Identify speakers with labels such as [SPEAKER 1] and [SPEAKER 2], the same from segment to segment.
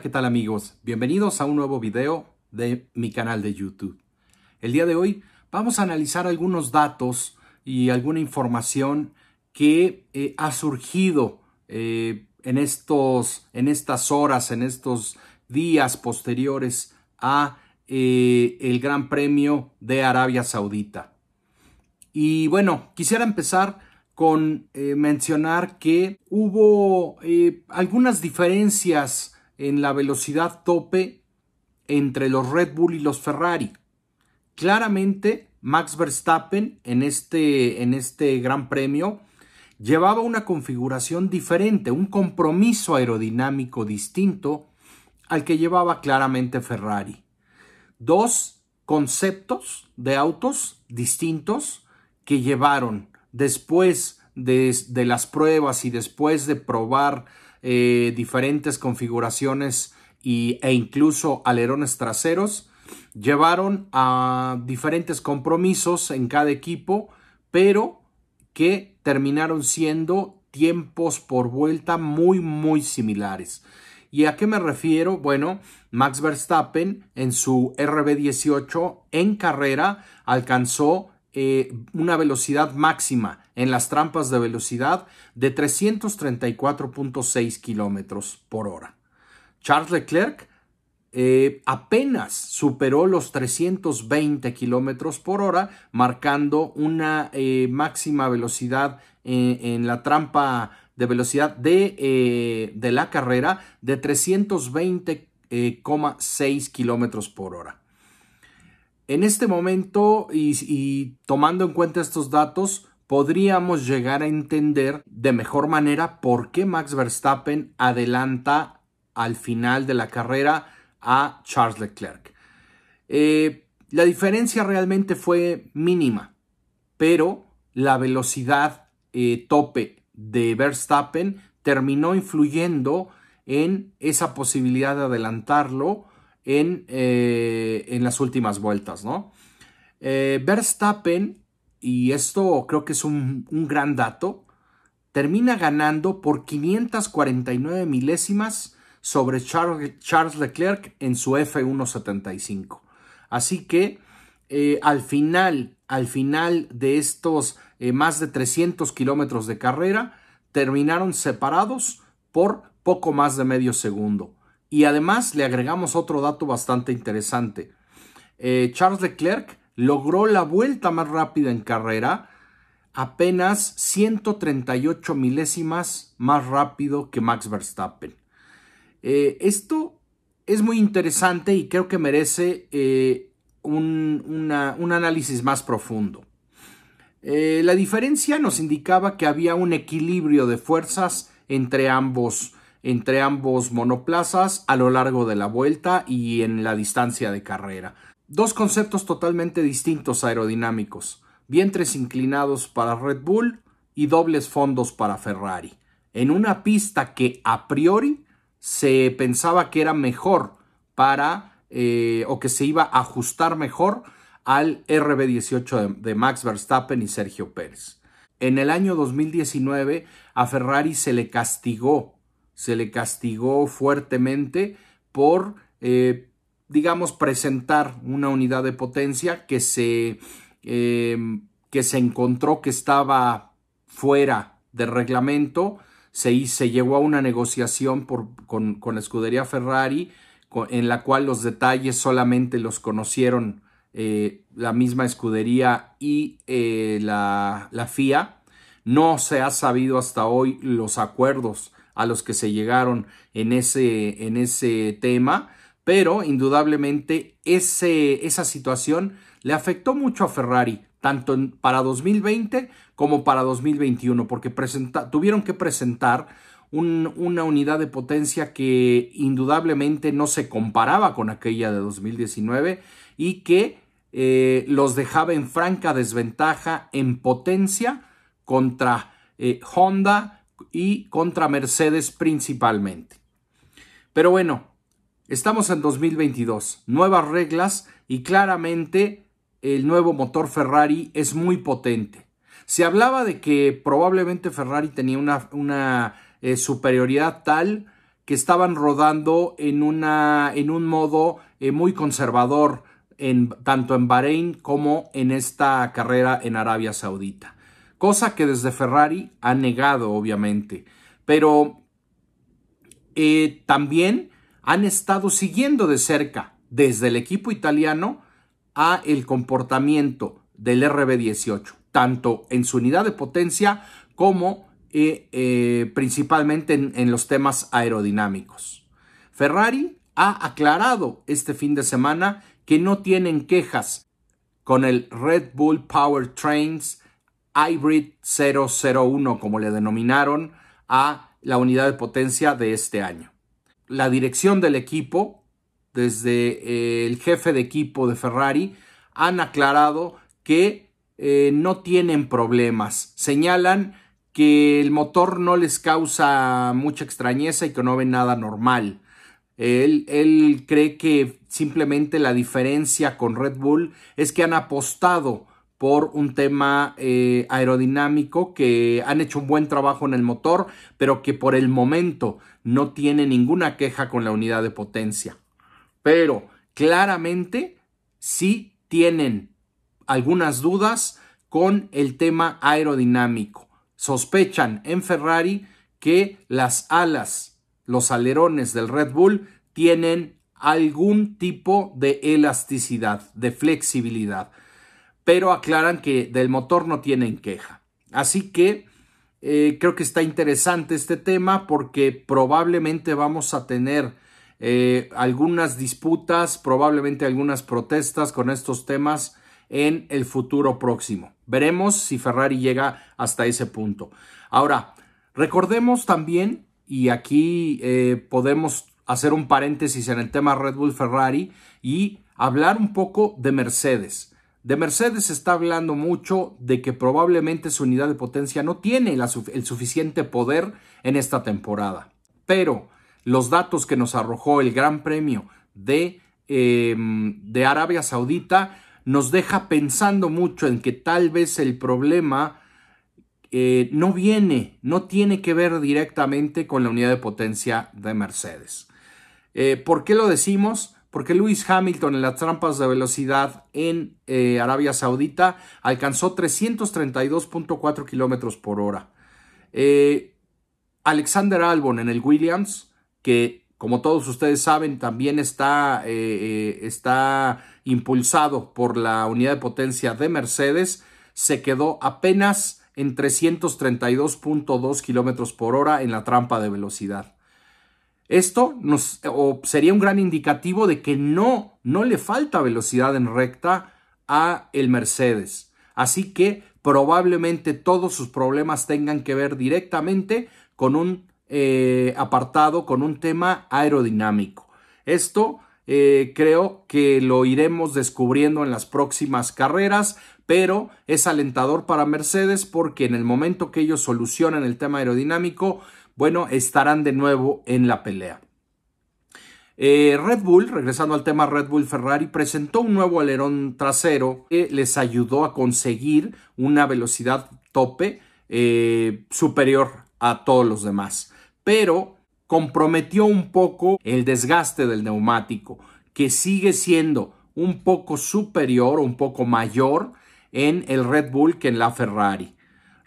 [SPEAKER 1] ¿qué tal amigos? Bienvenidos a un nuevo video de mi canal de YouTube. El día de hoy vamos a analizar algunos datos y alguna información que eh, ha surgido eh, en, estos, en estas horas, en estos días posteriores a eh, el Gran Premio de Arabia Saudita. Y bueno, quisiera empezar con mencionar que hubo algunas diferencias en la velocidad tope entre los Red Bull y los Ferrari. Claramente, Max Verstappen en este, en este Gran Premio llevaba una configuración diferente, un compromiso aerodinámico distinto al que llevaba claramente Ferrari. Dos conceptos de autos distintos que llevaron después de, de las pruebas y después de probar eh, diferentes configuraciones y, e incluso alerones traseros, llevaron a diferentes compromisos en cada equipo, pero que terminaron siendo tiempos por vuelta muy, muy similares. ¿Y a qué me refiero? Bueno, Max Verstappen en su RB18 en carrera alcanzó eh, una velocidad máxima en las trampas de velocidad de 334.6 kilómetros por hora. Charles Leclerc eh, apenas superó los 320 kilómetros por hora, marcando una eh, máxima velocidad en la trampa de velocidad de, de la carrera de 320,6 kilómetros por hora. En este momento y, tomando en cuenta estos datos, podríamos llegar a entender de mejor manera por qué Max Verstappen adelanta al final de la carrera a Charles Leclerc. Eh, la diferencia realmente fue mínima, pero la velocidad eh, tope de Verstappen terminó influyendo en esa posibilidad de adelantarlo eh, en, las últimas vueltas, ¿no? Eh, Verstappen, y esto creo que es un, gran dato, termina ganando por 549 milésimas sobre Charles Leclerc en su F175. Así que eh, al final, al final de estos más de 300 kilómetros de carrera, terminaron separados por poco más de medio segundo. Y además le agregamos otro dato bastante interesante. Eh, Charles Leclerc logró la vuelta más rápida en carrera, apenas 138 milésimas más rápido que Max Verstappen. Eh, esto es muy interesante y creo que merece eh, un, análisis más profundo. la diferencia nos indicaba que había un equilibrio de fuerzas entre ambos entre ambos monoplazas a lo largo de la vuelta y en la distancia de carrera. Dos conceptos totalmente distintos aerodinámicos, vientres inclinados para Red Bull y dobles fondos para Ferrari, en una pista que a priori se pensaba que era mejor para eh, o que se iba a ajustar mejor al RB18 de Max Verstappen y Sergio Pérez. En el año 2019 a Ferrari se le castigó se le castigó fuertemente por, eh, digamos, presentar una unidad de potencia que se, em, que se encontró que estaba fuera de reglamento. Se, se llegó a una negociación por, con, la escudería Ferrari en la cual los detalles solamente los conocieron eh, la misma escudería y eh, la, la FIA. No se ha sabido hasta hoy los acuerdos a los que se llegaron en ese, en ese tema, pero indudablemente ese, esa situación le afectó mucho a Ferrari, tanto para 2020 como para 2021, porque tuvieron que presentar una unidad de potencia que indudablemente no se comparaba con aquella de 2019 y que eh, los dejaba en franca desventaja en potencia contra eh, Honda, y contra Mercedes principalmente. Pero bueno, estamos en 2022, nuevas reglas y claramente el nuevo motor Ferrari es muy potente. Se hablaba de que probablemente Ferrari tenía una, una eh, superioridad tal que estaban rodando en, una, en un modo eh, muy conservador, en, tanto en Bahrein como en esta carrera en Arabia Saudita. Cosa que desde Ferrari ha negado, obviamente. Pero eh, también han estado siguiendo de cerca desde el equipo italiano a el comportamiento del RB18, tanto en su unidad de potencia como eh, eh, principalmente en, los temas aerodinámicos. Ferrari ha aclarado este fin de semana que no tienen quejas con el Red Bull Powertrains Hybrid 001, como le denominaron a la unidad de potencia de este año. La dirección del equipo, desde eh, el jefe de equipo de Ferrari, han aclarado que no tienen problemas. Señalan que el motor no les causa mucha extrañeza y que no ven nada normal. Él, él, cree que simplemente la diferencia con Red Bull es que han apostado por un tema eh, aerodinámico, que han hecho un buen trabajo en el motor, pero que por el momento no tiene ninguna queja con la unidad de potencia. Pero claramente sí tienen algunas dudas con el tema aerodinámico sospechan en Ferrari que las alas, los alerones del Red Bull tienen algún tipo de elasticidad, de flexibilidad, pero aclaran que del motor no tienen queja. Así que eh, creo que está interesante este tema porque probablemente vamos a tener eh, algunas disputas, probablemente algunas protestas con estos temas en el futuro próximo. Veremos si Ferrari llega hasta ese punto. Ahora, recordemos también, y aquí eh, podemos hacer un paréntesis en el tema Red Bull Ferrari y hablar un poco de Mercedes. De Mercedes está hablando mucho de que probablemente su unidad de potencia no tiene el suficiente poder en esta temporada. Pero los datos que nos arrojó el Gran Premio de, em, Arabia Saudita nos deja pensando mucho en que tal vez el problema eh, no viene, no tiene que ver directamente con la unidad de potencia de Mercedes. Eh, ¿Por qué lo decimos? Porque Lewis Hamilton en las trampas de velocidad en eh, Arabia Saudita alcanzó 332.4 kilómetros por hora. Alexander Albon en el Williams, que como todos ustedes saben, también está, eh, eh, está impulsado por la unidad de potencia de Mercedes. Se quedó apenas en 332.2 kilómetros por hora en la trampa de velocidad. Esto sería un gran indicativo de que no, no le falta velocidad en recta a el Mercedes. Así que probablemente todos sus problemas tengan que ver directamente con un eh, apartado con un tema aerodinámico. Esto eh, creo que lo iremos descubriendo en las próximas carreras, pero es alentador para Mercedes porque en el momento que ellos solucionen el tema aerodinámico, bueno, estarán de nuevo en la pelea. Eh, Red Bull, regresando al tema Red Bull Ferrari, presentó un nuevo alerón trasero que les ayudó a conseguir una velocidad tope superior a todos los demás pero comprometió un poco el desgaste del neumático, que sigue siendo un poco superior un poco mayor en el Red Bull que en la Ferrari.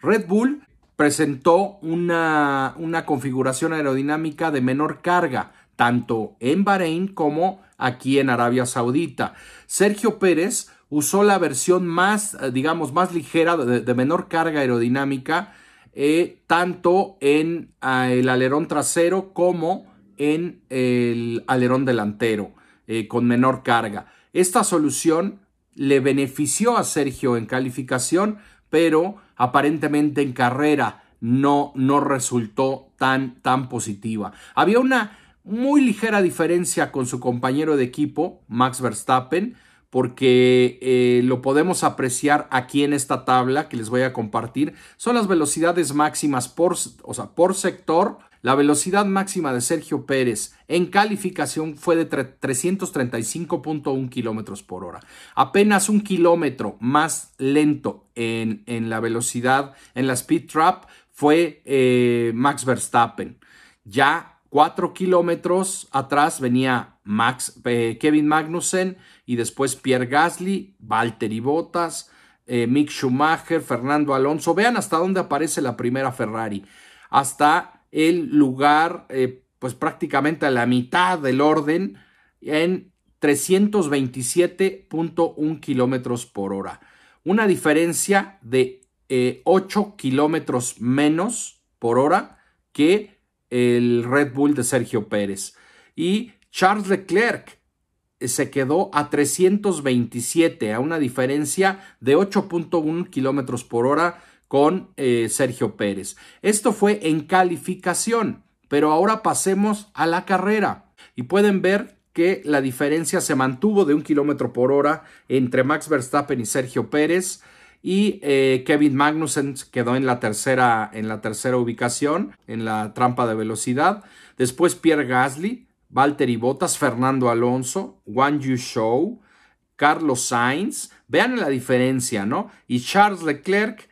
[SPEAKER 1] Red Bull presentó una, una configuración aerodinámica de menor carga, tanto en Bahrein como aquí en Arabia Saudita. Sergio Pérez usó la versión más, eh, digamos, más ligera, de menor carga aerodinámica, eh, tanto en ah, el alerón trasero como en el alerón delantero eh, con menor carga. Esta solución le benefició a Sergio en calificación, pero aparentemente en carrera no, no resultó tan, tan positiva. Había una muy ligera diferencia con su compañero de equipo, Max Verstappen, porque eh, lo podemos apreciar aquí en esta tabla que les voy a compartir. Son las velocidades máximas por, o sea, por sector. La velocidad máxima de Sergio Pérez en calificación fue de 335.1 kilómetros por hora. Apenas un kilómetro más lento en, en, la velocidad, en la speed trap, fue eh, Max Verstappen. Ya Cuatro kilómetros atrás venía Max, eh, Kevin Magnussen y después Pierre Gasly, Valtteri Bottas, eh, Mick Schumacher, Fernando Alonso. Vean hasta dónde aparece la primera Ferrari. Hasta el lugar, eh, pues prácticamente a la mitad del orden, en 327.1 kilómetros por hora. Una diferencia de 8 kilómetros menos por hora que el Red Bull de Sergio Pérez. Y Charles Leclerc se quedó a 327, a una diferencia de 8.1 kilómetros por hora con eh, Sergio Pérez. Esto fue en calificación, pero ahora pasemos a la carrera y pueden ver que la diferencia se mantuvo de un kilómetro por hora entre Max Verstappen y Sergio Pérez y eh, Kevin Magnussen quedó en la tercera en la tercera ubicación en la trampa de velocidad. Después Pierre Gasly, Valtteri Bottas, Fernando Alonso, Wang Yu Shou, Carlos Sainz. Vean la diferencia, ¿no? Y Charles Leclerc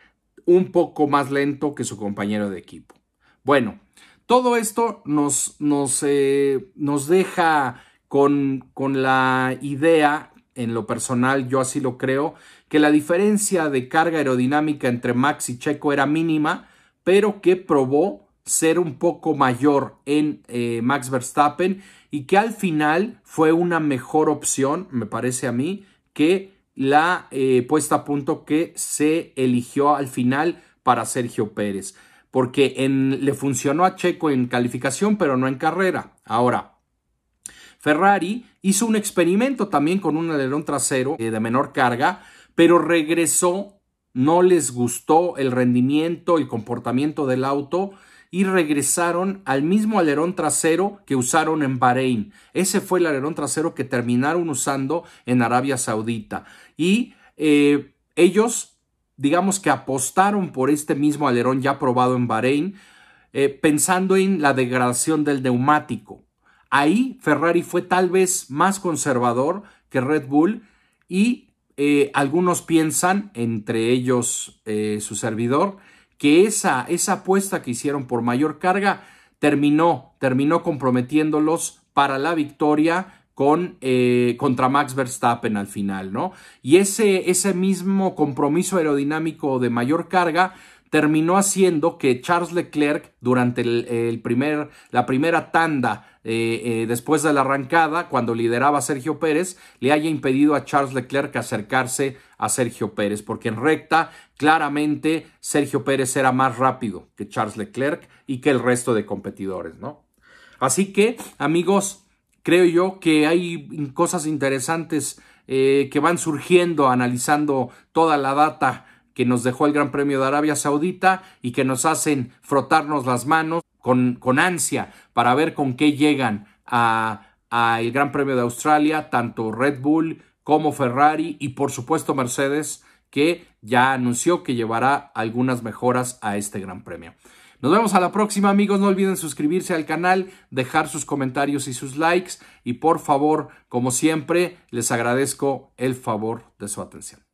[SPEAKER 1] un poco más lento que su compañero de equipo. Bueno, todo esto nos, nos, eh, nos deja con, con la idea, en lo personal, yo así lo creo, que la diferencia de carga aerodinámica entre Max y Checo era mínima, pero que probó ser un poco mayor en eh, Max Verstappen y que al final fue una mejor opción, me parece a mí, que la eh, puesta a punto que se eligió al final para Sergio Pérez, porque le funcionó a Checo en calificación, pero no en carrera. Ahora, Ferrari hizo un experimento también con un alerón trasero eh, de menor carga, pero regresó, no les gustó el rendimiento, el comportamiento del auto y regresaron al mismo alerón trasero que usaron en Bahrein. Ese fue el alerón trasero que terminaron usando en Arabia Saudita. Y eh, ellos, digamos que apostaron por este mismo alerón ya probado en Bahrein, eh, pensando en la degradación del neumático. Ahí Ferrari fue tal vez más conservador que Red Bull y eh, algunos piensan, entre ellos su servidor, que esa, esa apuesta que hicieron por mayor carga terminó, terminó comprometiéndolos para la victoria con, eh, contra Max Verstappen al final, ¿no? Y ese, ese mismo compromiso aerodinámico de mayor carga terminó haciendo que Charles Leclerc durante el, primer, la primera tanda eh, eh, después de la arrancada, cuando lideraba Sergio Pérez, le haya impedido a Charles Leclerc acercarse a Sergio Pérez, porque en recta claramente Sergio Pérez era más rápido que Charles Leclerc y que el resto de competidores, ¿no? Así que, amigos, creo yo que hay cosas interesantes eh, que van surgiendo analizando toda la data que nos dejó el Gran Premio de Arabia Saudita y que nos hacen frotarnos las manos con, con ansia para ver con qué llegan a, el Gran Premio de Australia, tanto Red Bull como Ferrari y por supuesto Mercedes, que ya anunció que llevará algunas mejoras a este Gran Premio. Nos vemos a la próxima amigos, no olviden suscribirse al canal, dejar sus comentarios y sus likes y por favor, como siempre, les agradezco el favor de su atención.